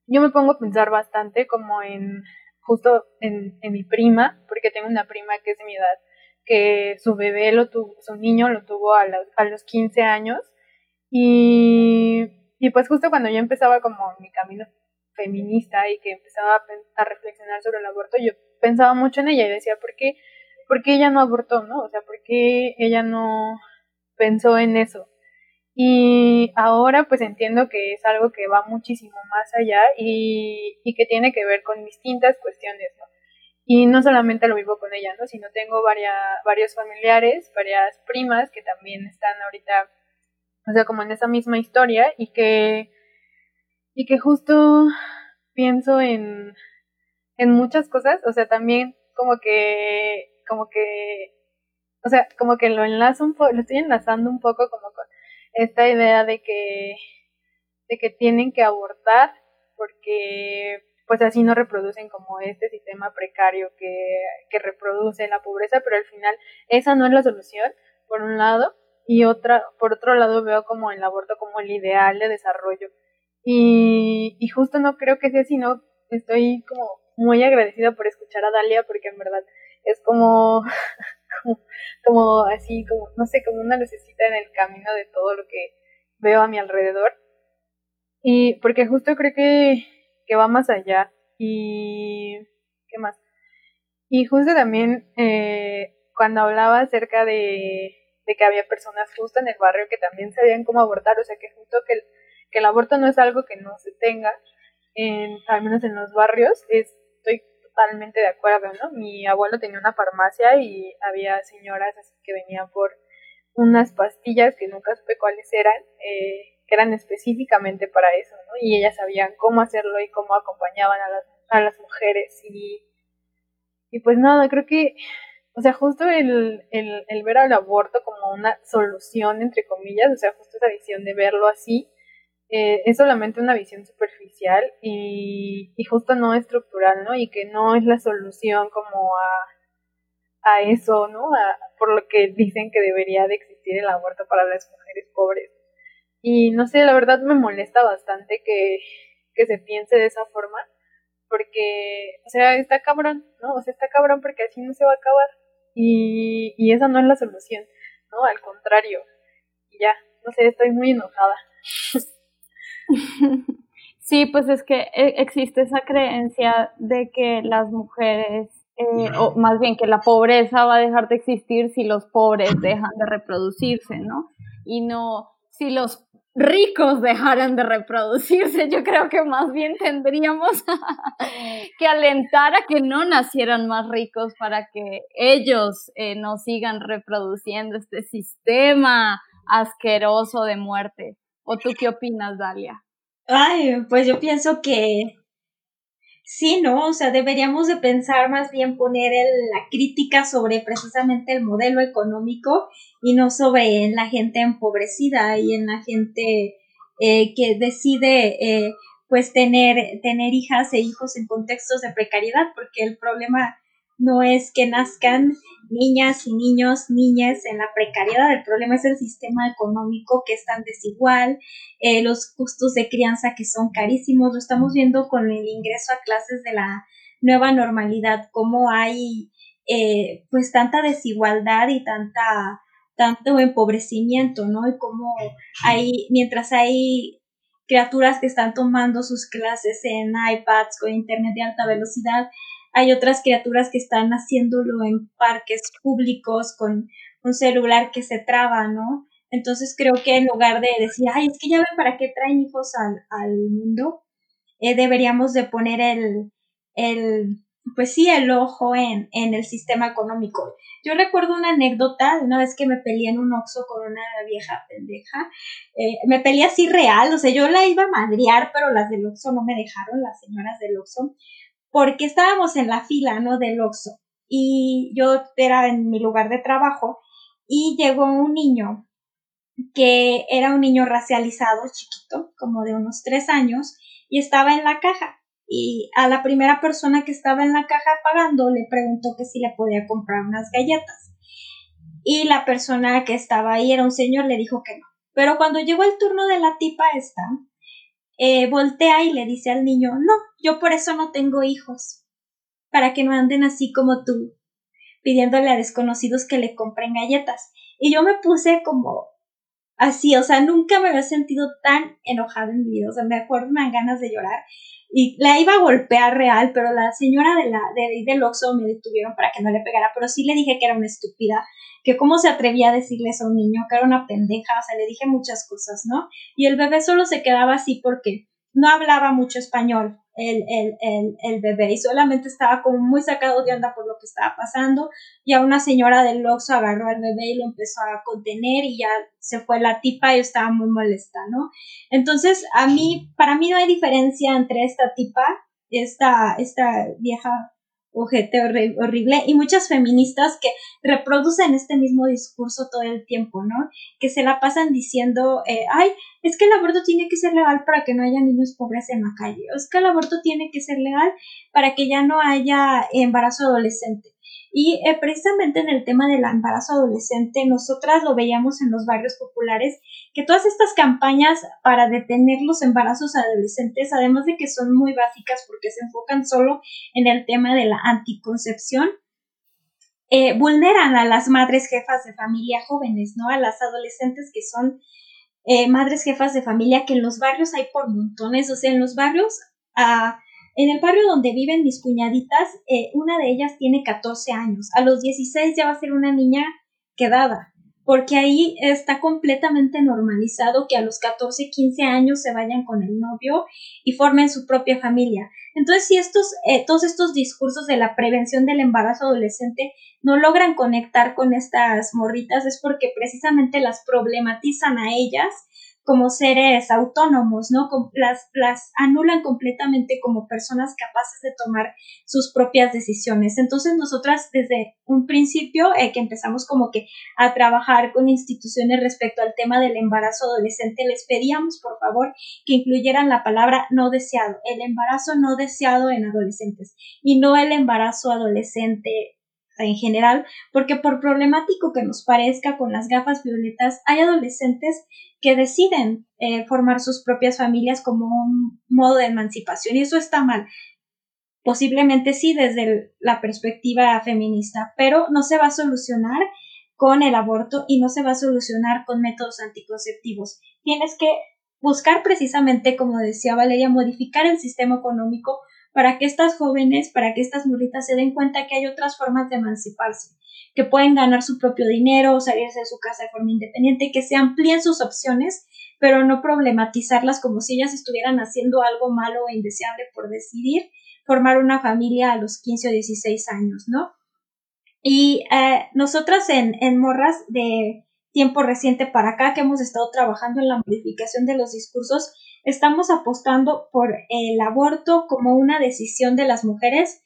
yo me pongo a pensar bastante como en justo en, mi prima, porque tengo una prima que es de mi edad, que su bebé lo tuvo, su niño lo tuvo a los, a los 15 años y, y pues justo cuando yo empezaba como mi camino feminista y que empezaba a, reflexionar sobre el aborto, yo pensaba mucho en ella y decía, ¿por qué, ¿por qué ella no abortó, no? O sea, ¿por qué ella no pensó en eso? Y ahora pues entiendo que es algo que va muchísimo más allá y, que tiene que ver con distintas cuestiones. Y no solamente lo vivo con ella, ¿no? Sino tengo varias, varios familiares, varias primas que también están ahorita, o sea, como en esa misma historia y que, y que justo pienso en, en muchas cosas, o sea, también como que, como que, o sea, como que lo enlazo un poco, lo estoy enlazando un poco como con esta idea de que, de que tienen que abortar porque pues así no reproducen como este sistema precario que, que reproduce la pobreza, pero al final esa no es la solución, por un lado, y otra, por otro lado veo como el aborto como el ideal de desarrollo. Y, y justo no creo que sea así, no estoy como muy agradecida por escuchar a Dalia porque en verdad es como, como, así, como, no sé, como una lucecita en el camino de todo lo que veo a mi alrededor. Y porque justo creo que que va más allá. Y, ¿qué más? Y justo también eh, cuando hablaba acerca de, de, que había personas justo en el barrio que también sabían cómo abortar, o sea que justo que que el aborto no es algo que no se tenga, en, al menos en los barrios, estoy totalmente de acuerdo, ¿no? Mi abuelo tenía una farmacia y había señoras así que venían por unas pastillas que nunca supe cuáles eran, eh, que eran específicamente para eso, ¿no? Y ellas sabían cómo hacerlo y cómo acompañaban a las, mujeres y, y pues nada, creo que, o sea, justo el, el, el ver al aborto como una solución, entre comillas, o sea, justo esa visión de verlo así, eh, es solamente una visión superficial y, y justo no estructural, ¿no? Y que no es la solución como a, a eso, ¿no? A, por lo que dicen que debería de existir el aborto para las mujeres pobres. Y no sé, la verdad me molesta bastante que, que se piense de esa forma, porque, o sea, está cabrón, ¿no? O sea, está cabrón porque así no se va a acabar. Y, y esa no es la solución, ¿no? Al contrario. Y ya, no sé, estoy muy enojada. Sí, pues es que e, existe esa creencia de que las mujeres, eh, o más bien que la pobreza va a dejar de existir si los pobres dejan de reproducirse, ¿no? Y no si los ricos dejaran de reproducirse, yo creo que más bien tendríamos que alentar a que no nacieran más ricos para que ellos eh, no sigan reproduciendo este sistema asqueroso de muerte. ¿O tú qué opinas, Dalia? Ay, pues yo pienso que sí, ¿no? O sea, deberíamos de pensar más bien poner la crítica sobre precisamente el modelo económico y no sobre la gente empobrecida y en la gente eh, que decide eh, pues tener, tener hijas e hijos en contextos de precariedad, porque el problema no es que nazcan niñas y niños, niñas en la precariedad, el problema es el sistema económico que es tan desigual, eh, los costos de crianza que son carísimos, lo estamos viendo con el ingreso a clases de la nueva normalidad, cómo hay eh, pues tanta desigualdad y tanta tanto empobrecimiento, ¿no? Y cómo hay, mientras hay criaturas que están tomando sus clases en iPads con internet de alta velocidad, hay otras criaturas que están haciéndolo en parques públicos con un celular que se traba, ¿no? Entonces creo que en lugar de decir, ay, es que ya ven para qué traen hijos al, al mundo, eh, deberíamos de poner el, el, pues sí, el ojo en, en el sistema económico. Yo recuerdo una anécdota de una vez que me peleé en un oxo con una vieja pendeja. Eh, me peleé así real, o sea, yo la iba a madrear, pero las del oxo no me dejaron, las señoras del oxo porque estábamos en la fila, ¿no? Del Oxxo y yo era en mi lugar de trabajo y llegó un niño que era un niño racializado, chiquito, como de unos tres años, y estaba en la caja. Y a la primera persona que estaba en la caja pagando le preguntó que si le podía comprar unas galletas. Y la persona que estaba ahí era un señor, le dijo que no. Pero cuando llegó el turno de la tipa esta, eh, voltea y le dice al niño, no, yo por eso no tengo hijos, para que no anden así como tú, pidiéndole a desconocidos que le compren galletas. Y yo me puse como así, o sea, nunca me había sentido tan enojada en mi vida, o sea, me acuerdo, me dan ganas de llorar. Y la iba a golpear real, pero la señora de la, de, del Oxxo me detuvieron para que no le pegara, pero sí le dije que era una estúpida, que cómo se atrevía a decirles a un niño que era una pendeja, o sea, le dije muchas cosas, ¿no? Y el bebé solo se quedaba así porque no hablaba mucho español el, el, el, el, bebé y solamente estaba como muy sacado de onda por lo que estaba pasando. Ya una señora del Oxxo agarró al bebé y lo empezó a contener y ya se fue la tipa y estaba muy molesta, ¿no? Entonces, a mí, para mí no hay diferencia entre esta tipa, esta, esta vieja ojete horrible y muchas feministas que reproducen este mismo discurso todo el tiempo, ¿no? Que se la pasan diciendo, eh, ay, es que el aborto tiene que ser legal para que no haya niños pobres en la calle, o es que el aborto tiene que ser legal para que ya no haya embarazo adolescente. Y eh, precisamente en el tema del embarazo adolescente, nosotras lo veíamos en los barrios populares, que todas estas campañas para detener los embarazos adolescentes, además de que son muy básicas porque se enfocan solo en el tema de la anticoncepción, eh, vulneran a las madres jefas de familia jóvenes, ¿no? A las adolescentes que son eh, madres jefas de familia, que en los barrios hay por montones, o sea, en los barrios... a en el barrio donde viven mis cuñaditas, eh, una de ellas tiene 14 años. A los 16 ya va a ser una niña quedada, porque ahí está completamente normalizado que a los 14, 15 años se vayan con el novio y formen su propia familia. Entonces, si estos, eh, todos estos discursos de la prevención del embarazo adolescente no logran conectar con estas morritas, es porque precisamente las problematizan a ellas como seres autónomos, ¿no? Las, las anulan completamente como personas capaces de tomar sus propias decisiones. Entonces nosotras desde un principio eh, que empezamos como que a trabajar con instituciones respecto al tema del embarazo adolescente, les pedíamos por favor que incluyeran la palabra no deseado, el embarazo no deseado en adolescentes y no el embarazo adolescente en general, porque por problemático que nos parezca con las gafas violetas, hay adolescentes que deciden eh, formar sus propias familias como un modo de emancipación y eso está mal. Posiblemente sí desde la perspectiva feminista, pero no se va a solucionar con el aborto y no se va a solucionar con métodos anticonceptivos. Tienes que buscar precisamente, como decía Valeria, modificar el sistema económico para que estas jóvenes, para que estas muritas se den cuenta que hay otras formas de emanciparse, que pueden ganar su propio dinero, salirse de su casa de forma independiente, que se amplíen sus opciones, pero no problematizarlas como si ellas estuvieran haciendo algo malo o indeseable por decidir formar una familia a los 15 o 16 años, ¿no? Y eh, nosotras en, en Morras de tiempo reciente para acá que hemos estado trabajando en la modificación de los discursos, estamos apostando por el aborto como una decisión de las mujeres,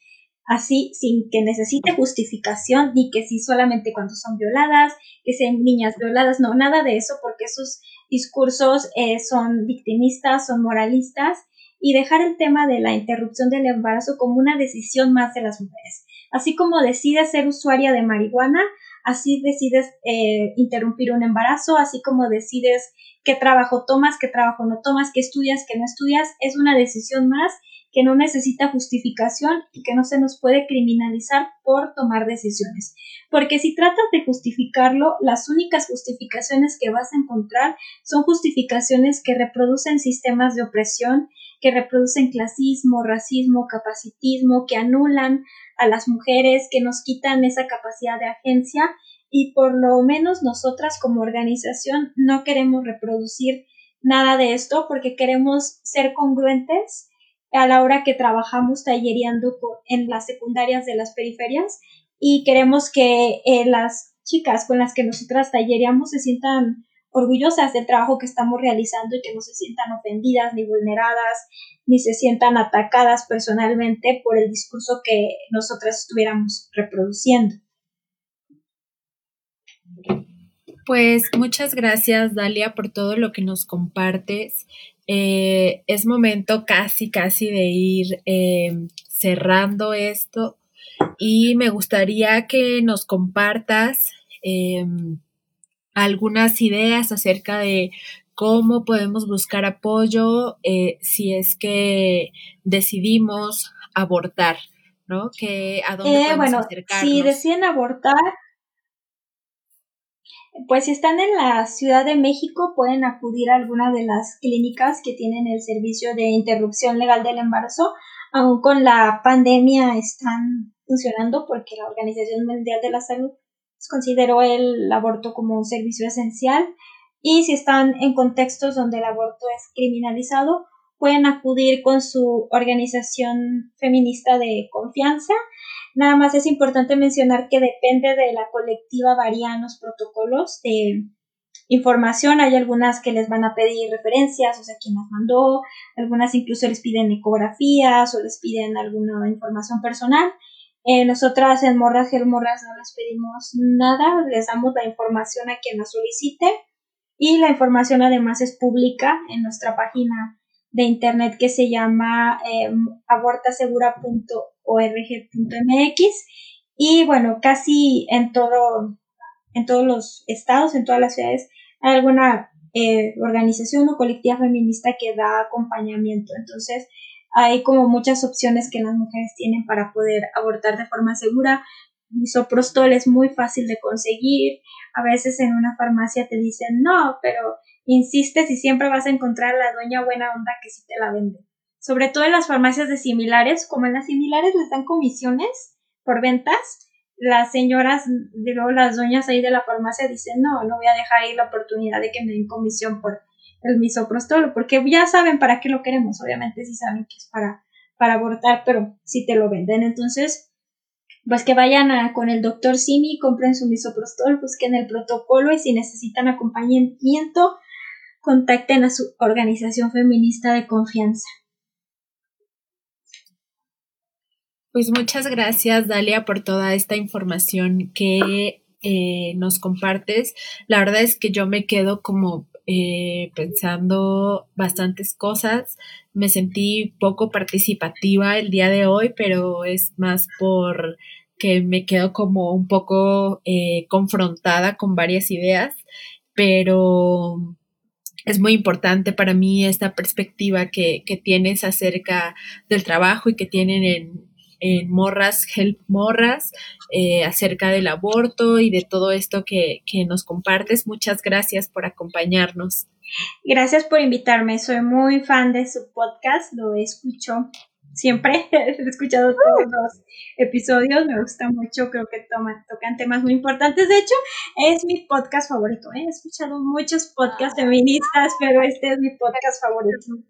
así sin que necesite justificación ni que si solamente cuando son violadas, que sean niñas violadas, no, nada de eso porque esos discursos eh, son victimistas, son moralistas y dejar el tema de la interrupción del embarazo como una decisión más de las mujeres. Así como decides ser usuaria de marihuana, así decides eh, interrumpir un embarazo, así como decides qué trabajo tomas, qué trabajo no tomas, qué estudias, qué no estudias, es una decisión más que no necesita justificación y que no se nos puede criminalizar por tomar decisiones. Porque si tratas de justificarlo, las únicas justificaciones que vas a encontrar son justificaciones que reproducen sistemas de opresión, que reproducen clasismo, racismo, capacitismo, que anulan a las mujeres, que nos quitan esa capacidad de agencia y por lo menos nosotras como organización no queremos reproducir nada de esto porque queremos ser congruentes a la hora que trabajamos tallereando en las secundarias de las periferias y queremos que eh, las chicas con las que nosotras tallereamos se sientan orgullosas del trabajo que estamos realizando y que no se sientan ofendidas ni vulneradas ni se sientan atacadas personalmente por el discurso que nosotras estuviéramos reproduciendo. Pues muchas gracias, Dalia, por todo lo que nos compartes. Eh, es momento casi, casi de ir em, cerrando esto y me gustaría que nos compartas em, algunas ideas acerca de cómo podemos buscar apoyo eh, si es que decidimos abortar, ¿no? Que a dónde eh, bueno, Si deciden abortar, pues si están en la Ciudad de México pueden acudir a alguna de las clínicas que tienen el servicio de interrupción legal del embarazo. Aún con la pandemia están funcionando porque la Organización Mundial de la Salud consideró el aborto como un servicio esencial. Y si están en contextos donde el aborto es criminalizado, pueden acudir con su organización feminista de confianza. Nada más es importante mencionar que depende de la colectiva varían los protocolos de información. Hay algunas que les van a pedir referencias, o sea, quién las mandó, algunas incluso les piden ecografías o les piden alguna información personal. Eh, nosotras en Morras Morras no les pedimos nada, les damos la información a quien la solicite y la información además es pública en nuestra página de internet que se llama eh, abortasegura.org.mx y bueno, casi en todo en todos los estados, en todas las ciudades, hay alguna eh, organización o colectiva feminista que da acompañamiento. Entonces, hay como muchas opciones que las mujeres tienen para poder abortar de forma segura. Misoprostol es muy fácil de conseguir. A veces en una farmacia te dicen no, pero insistes y siempre vas a encontrar la dueña buena onda que sí te la vende. Sobre todo en las farmacias de similares, como en las similares les dan comisiones por ventas, las señoras, digo, las dueñas ahí de la farmacia dicen, no, no voy a dejar ir la oportunidad de que me den comisión por el misoprostol, porque ya saben para qué lo queremos, obviamente sí saben que es para, para abortar, pero sí te lo venden. Entonces, pues que vayan con el doctor Simi, compren su misoprostol, busquen el protocolo y si necesitan acompañamiento, contacten a su organización feminista de confianza. Pues muchas gracias, Dalia, por toda esta información que eh, nos compartes. La verdad es que yo me quedo como eh, pensando bastantes cosas. Me sentí poco participativa el día de hoy, pero es más por que me quedo como un poco eh, confrontada con varias ideas, pero es muy importante para mí esta perspectiva que, que tienes acerca del trabajo y que tienen en, en Morras, Help Morras, eh, acerca del aborto y de todo esto que, que nos compartes. Muchas gracias por acompañarnos. Gracias por invitarme. Soy muy fan de su podcast. Lo escucho siempre. He escuchado todos los episodios. Me gusta mucho. Creo que toman, tocan temas muy importantes. De hecho, es mi podcast favorito. ¿eh? He escuchado muchos podcasts feministas, pero este es mi podcast favorito.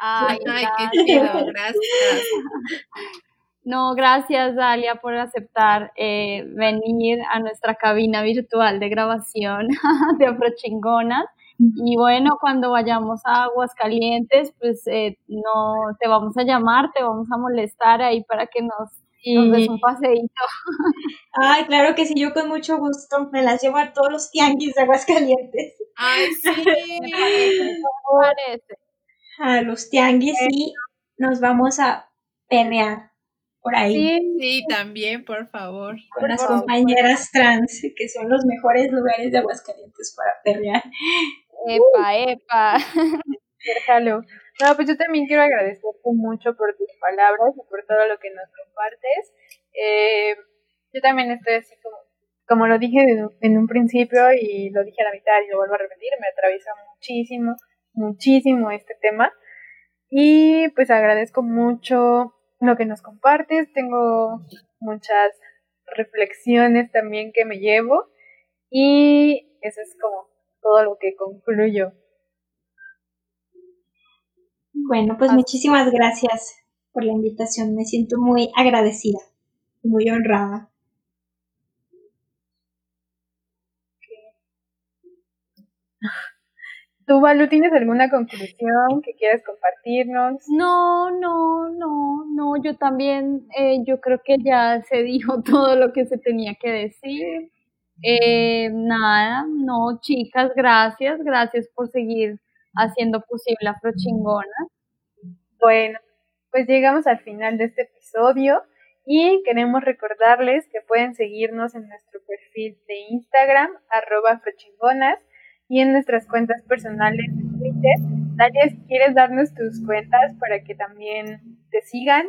Ay, Ay qué chido. Gracias. No, gracias Dalia por aceptar eh, venir a nuestra cabina virtual de grabación de Afrochingonas. Y bueno, cuando vayamos a Aguascalientes, pues eh, no te vamos a llamar, te vamos a molestar ahí para que nos, des un paseíto. Ay, claro que sí, yo con mucho gusto me las llevo a todos los tianguis de Aguascalientes. Ay, sí, parece. A los tianguis y nos vamos a perrear por ahí. Sí, sí, también, por favor. Con las compañeras trans, que son los mejores lugares de Aguascalientes para perrear. Epa, epa. Déjalo. No, pues yo también quiero agradecerte mucho por tus palabras y por todo lo que nos compartes. Eh, yo también estoy así como, como lo dije en un principio y lo dije a la mitad y lo vuelvo a repetir, me atraviesa muchísimo, muchísimo este tema. Y pues agradezco mucho lo que nos compartes. Tengo muchas reflexiones también que me llevo y eso es como todo lo que concluyo. Bueno, pues muchísimas gracias por la invitación. Me siento muy agradecida, muy honrada. ¿Tú, Balu, tienes alguna conclusión que quieras compartirnos? No, no, no, no, yo también, eh, yo creo que ya se dijo todo lo que se tenía que decir. Eh, nada, no, chicas, gracias, gracias por seguir haciendo posible Afrochingona. Bueno, pues llegamos al final de este episodio y queremos recordarles que pueden seguirnos en nuestro perfil de Instagram, arroba afrochingonas, y en nuestras cuentas personales de Twitter. Dalia, ¿quieres darnos tus cuentas para que también te sigan?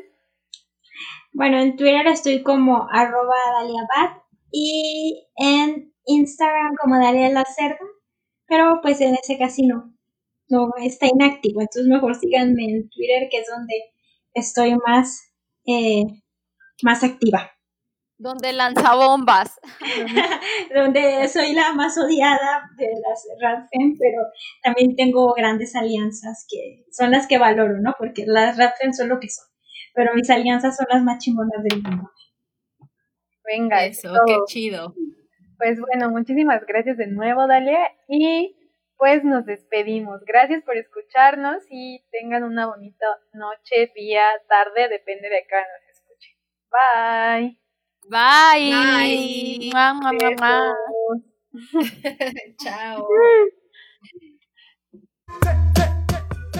Bueno, en Twitter estoy como arroba daliabat y en Instagram como Dalia la Cerda, pero pues en ese casi no, no está inactivo, entonces mejor síganme en Twitter que es donde estoy más, eh, más activa. Donde lanza bombas. donde soy la más odiada de las Radfen, pero también tengo grandes alianzas que son las que valoro, ¿no? Porque las Radfen son lo que son, pero mis alianzas son las más chingonas del mundo. Venga, Eso, qué chido. Pues bueno, muchísimas gracias de nuevo, Dalia. Y pues nos despedimos. Gracias por escucharnos y tengan una bonita noche, día, tarde, depende de acá nos escuchen. Bye. Bye. Bye. Mua, mua, mua, mua. Besos. Chao.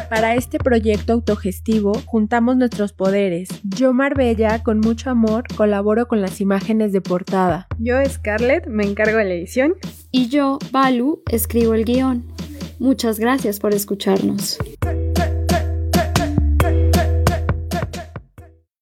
Para este proyecto autogestivo juntamos nuestros poderes. Yo, Marbella, con mucho amor, colaboro con las imágenes de portada. Yo, Scarlett, me encargo de la edición. Y yo, Balu, escribo el guion. Muchas gracias por escucharnos.